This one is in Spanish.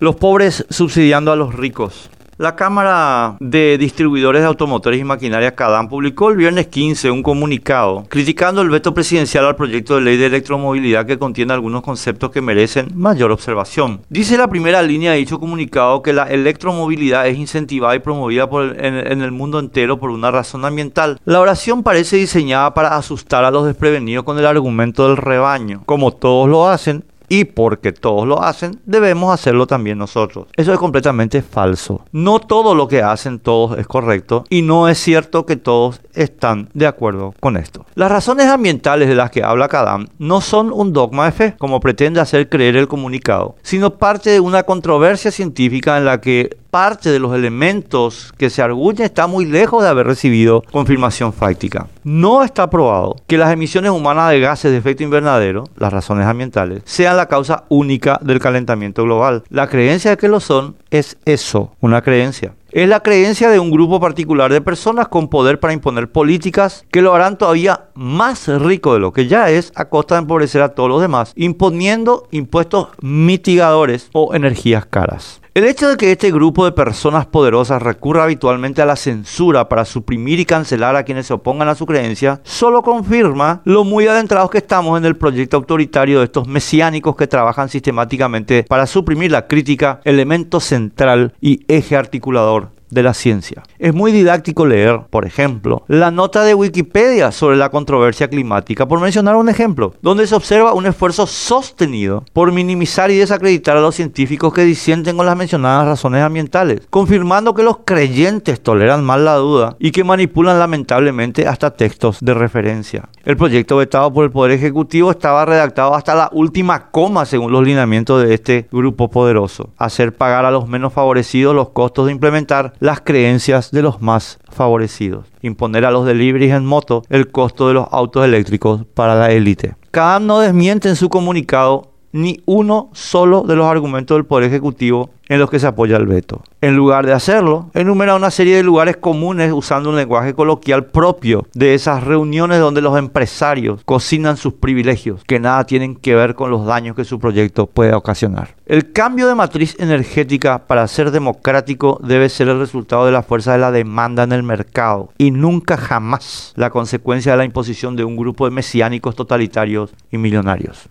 Los pobres subsidiando a los ricos. La Cámara de Distribuidores de Automotores y Maquinaria CADAM publicó el viernes 15 un comunicado criticando el veto presidencial al proyecto de ley de electromovilidad que contiene algunos conceptos que merecen mayor observación. Dice la primera línea de dicho comunicado que la electromovilidad es incentivada y promovida en el mundo entero por una razón ambiental. La oración parece diseñada para asustar a los desprevenidos con el argumento del rebaño. Como todos lo hacen, y porque todos lo hacen, debemos hacerlo también nosotros. Eso es completamente falso. No todo lo que hacen todos es correcto y no es cierto que todos están de acuerdo con esto. Las razones ambientales de las que habla Kadam no son un dogma de fe, como pretende hacer creer el comunicado, sino parte de una controversia científica en la que parte de los elementos que se arguyen está muy lejos de haber recibido confirmación fáctica. No está probado que las emisiones humanas de gases de efecto invernadero, las razones ambientales, sean la causa única del calentamiento global. La creencia de que lo son es eso, una creencia. Es la creencia de un grupo particular de personas con poder para imponer políticas que lo harán todavía más rico de lo que ya es a costa de empobrecer a todos los demás, imponiendo impuestos mitigadores o energías caras. El hecho de que este grupo de personas poderosas recurra habitualmente a la censura para suprimir y cancelar a quienes se opongan a su creencia, solo confirma lo muy adentrados que estamos en el proyecto autoritario de estos mesiánicos que trabajan sistemáticamente para suprimir la crítica, elemento central y eje articulador de la ciencia. Es muy didáctico leer, por ejemplo, la nota de Wikipedia sobre la controversia climática, por mencionar un ejemplo, donde se observa un esfuerzo sostenido por minimizar y desacreditar a los científicos que disienten con las mencionadas razones ambientales, confirmando que los creyentes toleran mal la duda y que manipulan lamentablemente hasta textos de referencia. El proyecto vetado por el Poder Ejecutivo estaba redactado hasta la última coma según los lineamientos de este grupo poderoso, hacer pagar a los menos favorecidos los costos de implementar las creencias de los más favorecidos. Imponer a los deliveries en moto el costo de los autos eléctricos para la élite. Cada no desmiente en su comunicado ni uno solo de los argumentos del Poder Ejecutivo en los que se apoya el veto. En lugar de hacerlo, enumera una serie de lugares comunes usando un lenguaje coloquial propio de esas reuniones donde los empresarios cocinan sus privilegios que nada tienen que ver con los daños que su proyecto puede ocasionar. El cambio de matriz energética para ser democrático debe ser el resultado de la fuerza de la demanda en el mercado y nunca jamás la consecuencia de la imposición de un grupo de mesiánicos totalitarios y millonarios.